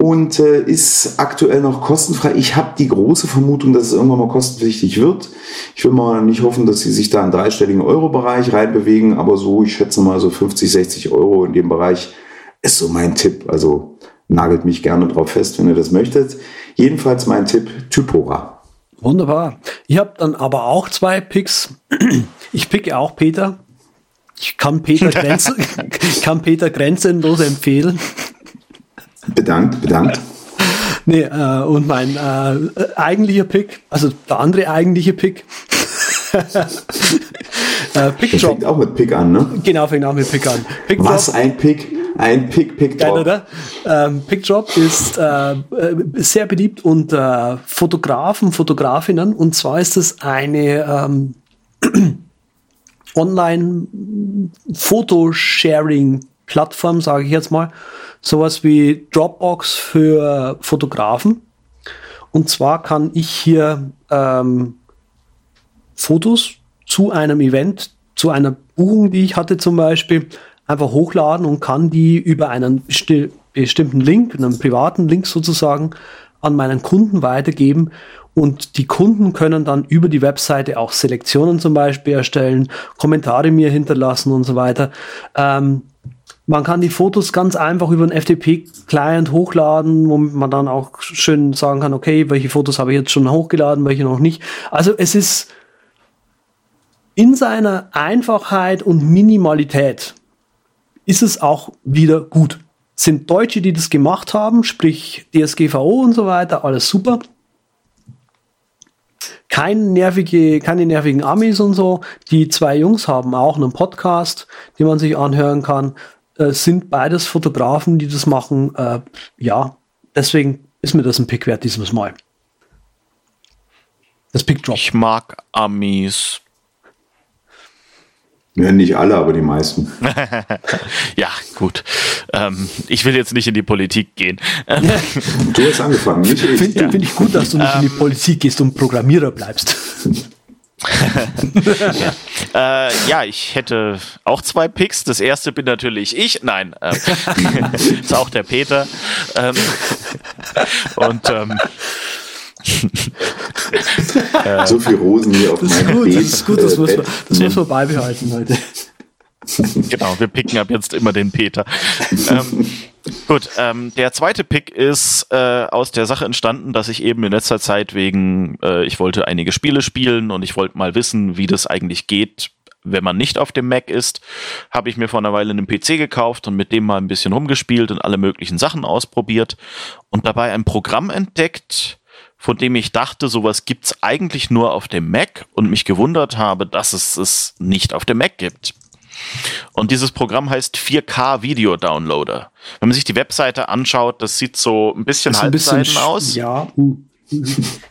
und äh, ist aktuell noch kostenfrei. Ich habe die große Vermutung, dass es irgendwann mal kostenpflichtig wird. Ich will mal nicht hoffen, dass sie sich da in dreistelligen Euro-Bereich reinbewegen, aber so, ich schätze mal so 50, 60 Euro in dem Bereich ist so mein Tipp. Also nagelt mich gerne drauf fest, wenn ihr das möchtet. Jedenfalls mein Tipp, Typora. Wunderbar. Ich habe dann aber auch zwei Picks. Ich picke auch Peter. Ich kann Peter, Grenzen, ich kann Peter grenzenlos empfehlen. Bedankt, bedankt. Nee, äh, und mein äh, eigentlicher Pick, also der andere eigentliche Pick. äh, Pick Drop. fängt auch mit Pick an, ne? Genau, fängt auch mit Pick an. Pick Was Drop. ein Pick? Ein Pick, Pick Drop. Geil, oder? Ähm, Pick Drop ist äh, äh sehr beliebt unter Fotografen, Fotografinnen. Und zwar ist es eine ähm, Online-Fotosharing-Plattform, sage ich jetzt mal sowas wie Dropbox für Fotografen. Und zwar kann ich hier ähm, Fotos zu einem Event, zu einer Buchung, die ich hatte zum Beispiel, einfach hochladen und kann die über einen besti bestimmten Link, einen privaten Link sozusagen, an meinen Kunden weitergeben. Und die Kunden können dann über die Webseite auch Selektionen zum Beispiel erstellen, Kommentare mir hinterlassen und so weiter. Ähm, man kann die Fotos ganz einfach über einen FTP-Client hochladen, womit man dann auch schön sagen kann, okay, welche Fotos habe ich jetzt schon hochgeladen, welche noch nicht. Also es ist in seiner Einfachheit und Minimalität ist es auch wieder gut. Sind Deutsche, die das gemacht haben, sprich DSGVO und so weiter, alles super. Kein nervige, keine nervigen Amis und so. Die zwei Jungs haben auch einen Podcast, den man sich anhören kann äh, sind beides Fotografen, die das machen. Äh, ja, deswegen ist mir das ein Pick wert dieses Mal. Das Pick Drop. Ich mag Amis. Ja, nicht alle, aber die meisten. ja, gut. Ähm, ich will jetzt nicht in die Politik gehen. du hast angefangen, nicht ich. Finde ja. find ich gut, dass du nicht ähm, in die ähm, Politik gehst und Programmierer bleibst. ja. Äh, ja, ich hätte auch zwei Picks. Das erste bin natürlich ich. Nein, ähm, ist auch der Peter. Ähm, und ähm, so viel Rosen hier auf meinem Beet, Das ist gut, das, äh, muss, man, das muss man beibehalten heute. Genau, wir picken ab jetzt immer den Peter. ähm, Gut, ähm, der zweite Pick ist äh, aus der Sache entstanden, dass ich eben in letzter Zeit wegen, äh, ich wollte einige Spiele spielen und ich wollte mal wissen, wie das eigentlich geht, wenn man nicht auf dem Mac ist, habe ich mir vor einer Weile einen PC gekauft und mit dem mal ein bisschen rumgespielt und alle möglichen Sachen ausprobiert und dabei ein Programm entdeckt, von dem ich dachte, sowas gibt's eigentlich nur auf dem Mac und mich gewundert habe, dass es es nicht auf dem Mac gibt. Und dieses Programm heißt 4K Video Downloader. Wenn man sich die Webseite anschaut, das sieht so ein bisschen halbseiden aus. Ja.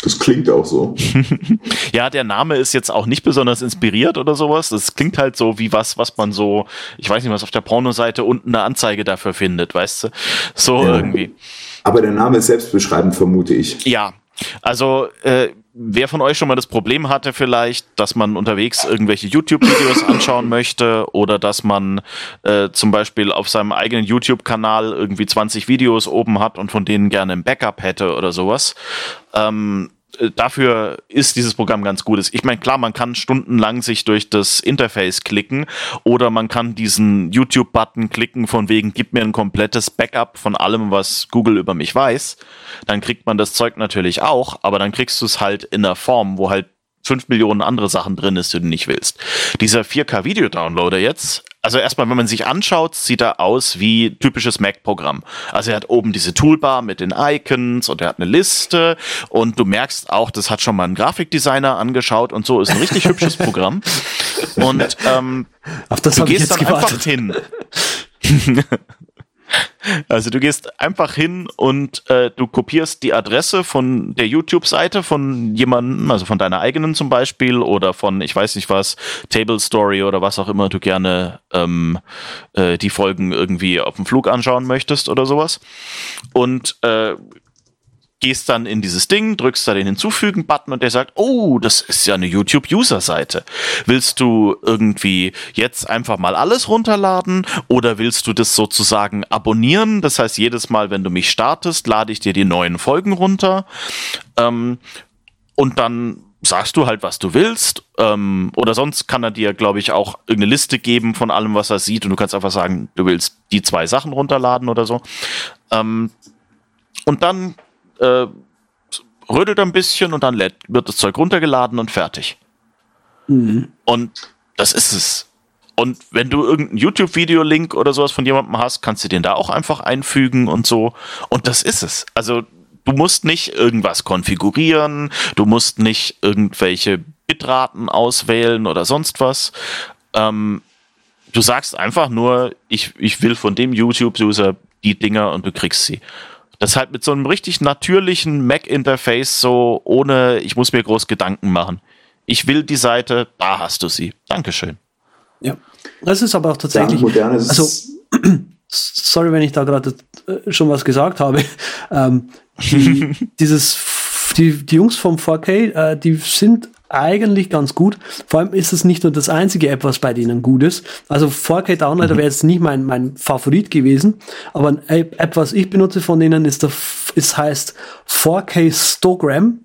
Das klingt auch so. ja, der Name ist jetzt auch nicht besonders inspiriert oder sowas. Das klingt halt so wie was, was man so, ich weiß nicht, was auf der Pornoseite unten eine Anzeige dafür findet, weißt du? So ja. irgendwie. Aber der Name ist selbstbeschreibend, vermute ich. Ja, also äh, wer von euch schon mal das Problem hatte vielleicht, dass man unterwegs irgendwelche YouTube-Videos anschauen möchte oder dass man äh, zum Beispiel auf seinem eigenen YouTube-Kanal irgendwie 20 Videos oben hat und von denen gerne ein Backup hätte oder sowas. Ähm, äh, dafür ist dieses Programm ganz gut. Ich meine, klar, man kann stundenlang sich durch das Interface klicken oder man kann diesen YouTube-Button klicken von wegen, gib mir ein komplettes Backup von allem, was Google über mich weiß. Dann kriegt man das Zeug natürlich auch, aber dann kriegst du es halt in der Form, wo halt fünf Millionen andere Sachen drin ist, die du nicht willst. Dieser 4K-Video-Downloader jetzt, also erstmal, wenn man sich anschaut, sieht er aus wie typisches Mac-Programm. Also er hat oben diese Toolbar mit den Icons und er hat eine Liste und du merkst auch, das hat schon mal ein Grafikdesigner angeschaut und so ist ein richtig hübsches Programm. Und ähm, Auf das du gehst dann gewartet. einfach hin. Also du gehst einfach hin und äh, du kopierst die Adresse von der YouTube-Seite von jemandem, also von deiner eigenen zum Beispiel oder von, ich weiß nicht was, Table Story oder was auch immer du gerne ähm, äh, die Folgen irgendwie auf dem Flug anschauen möchtest oder sowas. Und äh, gehst dann in dieses Ding, drückst da den Hinzufügen-Button und der sagt, oh, das ist ja eine YouTube-User-Seite. Willst du irgendwie jetzt einfach mal alles runterladen oder willst du das sozusagen abonnieren? Das heißt, jedes Mal, wenn du mich startest, lade ich dir die neuen Folgen runter. Ähm, und dann sagst du halt, was du willst. Ähm, oder sonst kann er dir, glaube ich, auch irgendeine Liste geben von allem, was er sieht. Und du kannst einfach sagen, du willst die zwei Sachen runterladen oder so. Ähm, und dann äh, rödelt ein bisschen und dann wird das Zeug runtergeladen und fertig. Mhm. Und das ist es. Und wenn du irgendeinen YouTube-Video-Link oder sowas von jemandem hast, kannst du den da auch einfach einfügen und so. Und das ist es. Also du musst nicht irgendwas konfigurieren, du musst nicht irgendwelche Bitraten auswählen oder sonst was. Ähm, du sagst einfach nur, ich, ich will von dem YouTube-User die Dinger und du kriegst sie. Das halt mit so einem richtig natürlichen Mac-Interface, so ohne, ich muss mir groß Gedanken machen. Ich will die Seite, da hast du sie. Dankeschön. Ja, das ist aber auch tatsächlich. modernes also, sorry, wenn ich da gerade äh, schon was gesagt habe. Ähm, die, dieses, die, die Jungs vom 4K, äh, die sind eigentlich ganz gut. Vor allem ist es nicht nur das einzige App, was bei denen gut ist. Also 4K Downloader mhm. wäre jetzt nicht mein, mein Favorit gewesen, aber ein App, was ich benutze von denen, ist der, ist heißt 4K Stogram.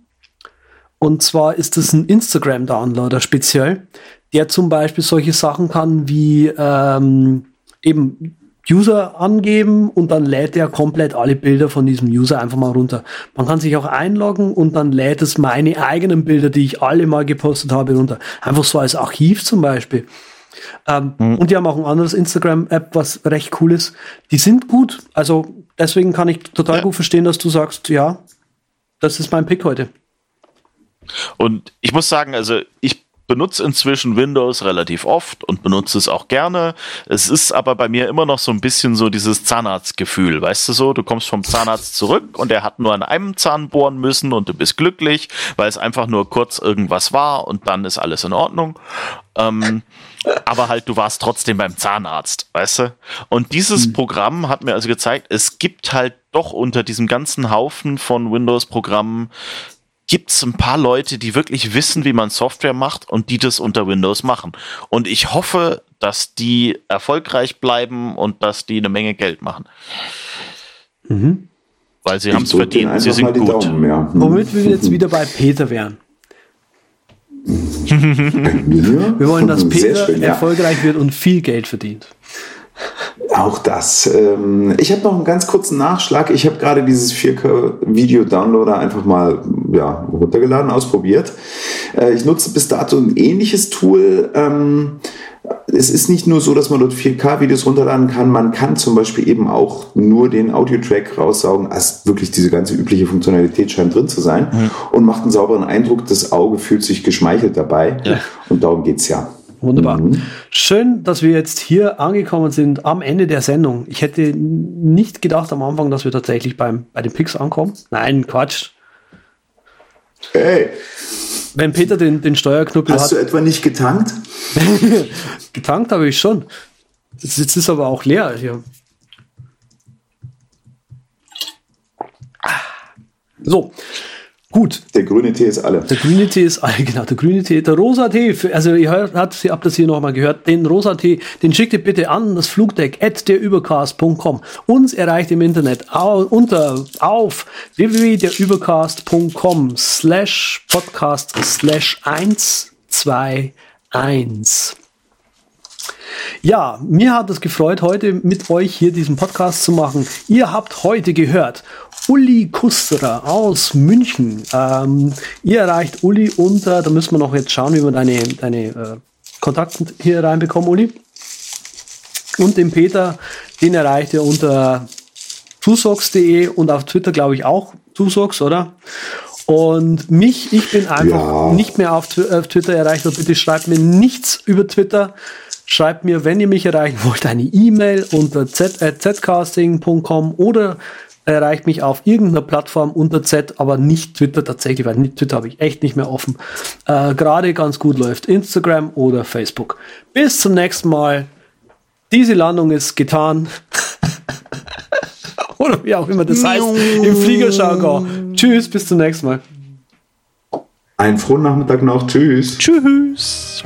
Und zwar ist es ein Instagram Downloader speziell, der zum Beispiel solche Sachen kann wie ähm, eben User angeben und dann lädt er komplett alle Bilder von diesem User einfach mal runter. Man kann sich auch einloggen und dann lädt es meine eigenen Bilder, die ich alle mal gepostet habe, runter. Einfach so als Archiv zum Beispiel. Ähm, mhm. Und die haben auch ein anderes Instagram-App, was recht cool ist. Die sind gut. Also deswegen kann ich total ja. gut verstehen, dass du sagst, ja, das ist mein Pick heute. Und ich muss sagen, also ich benutze inzwischen Windows relativ oft und benutze es auch gerne. Es ist aber bei mir immer noch so ein bisschen so dieses Zahnarztgefühl, weißt du so? Du kommst vom Zahnarzt zurück und er hat nur an einem Zahn bohren müssen und du bist glücklich, weil es einfach nur kurz irgendwas war und dann ist alles in Ordnung. Ähm, aber halt, du warst trotzdem beim Zahnarzt, weißt du? Und dieses hm. Programm hat mir also gezeigt, es gibt halt doch unter diesem ganzen Haufen von Windows-Programmen gibt es ein paar Leute, die wirklich wissen, wie man Software macht und die das unter Windows machen. Und ich hoffe, dass die erfolgreich bleiben und dass die eine Menge Geld machen. Mhm. Weil sie haben es verdient, sie sind gut. Daumen, ja. mhm. Womit wir jetzt wieder bei Peter wären. wir wollen, dass Peter schön, ja. erfolgreich wird und viel Geld verdient. Auch das. Ähm, ich habe noch einen ganz kurzen Nachschlag. Ich habe gerade dieses 4K-Video-Downloader einfach mal ja, runtergeladen, ausprobiert. Äh, ich nutze bis dato ein ähnliches Tool. Ähm, es ist nicht nur so, dass man dort 4K-Videos runterladen kann, man kann zum Beispiel eben auch nur den Audio-Track raussaugen. Also wirklich diese ganze übliche Funktionalität scheint drin zu sein mhm. und macht einen sauberen Eindruck. Das Auge fühlt sich geschmeichelt dabei. Ja. Und darum geht's ja. Wunderbar. Mhm. Schön, dass wir jetzt hier angekommen sind am Ende der Sendung. Ich hätte nicht gedacht am Anfang, dass wir tatsächlich beim, bei den Picks ankommen. Nein, Quatsch. Hey. Wenn Peter den, den Steuerknüppel Hast hat. Hast du etwa nicht getankt? getankt habe ich schon. Jetzt ist aber auch leer hier. So, Gut. Der grüne Tee ist alle. Der grüne Tee ist alle, genau. Der grüne Tee, der rosa Tee. Also ihr hört, habt, ihr habt das hier nochmal gehört. Den rosa Tee, den schickt ihr bitte an das Flugdeck at derübercast.com. Uns erreicht im Internet au, unter auf www.derübercast.com slash podcast slash 121. Ja, mir hat es gefreut, heute mit euch hier diesen Podcast zu machen. Ihr habt heute gehört Uli Kusterer aus München. Ähm, ihr erreicht Uli unter, da müssen wir noch jetzt schauen, wie wir deine, deine äh, Kontakte hier reinbekommen, Uli. Und den Peter, den erreicht ihr unter tusox.de und auf Twitter glaube ich auch tusox, oder? Und mich, ich bin einfach ja. nicht mehr auf, auf Twitter erreicht. Bitte schreibt mir nichts über Twitter Schreibt mir, wenn ihr mich erreichen wollt, eine E-Mail unter z.zcasting.com oder erreicht mich auf irgendeiner Plattform unter Z, aber nicht Twitter tatsächlich, weil Twitter habe ich echt nicht mehr offen. Äh, Gerade ganz gut läuft Instagram oder Facebook. Bis zum nächsten Mal. Diese Landung ist getan. oder wie auch immer das heißt im Fliegerjargon. Tschüss, bis zum nächsten Mal. Einen frohen Nachmittag noch. Tschüss. Tschüss.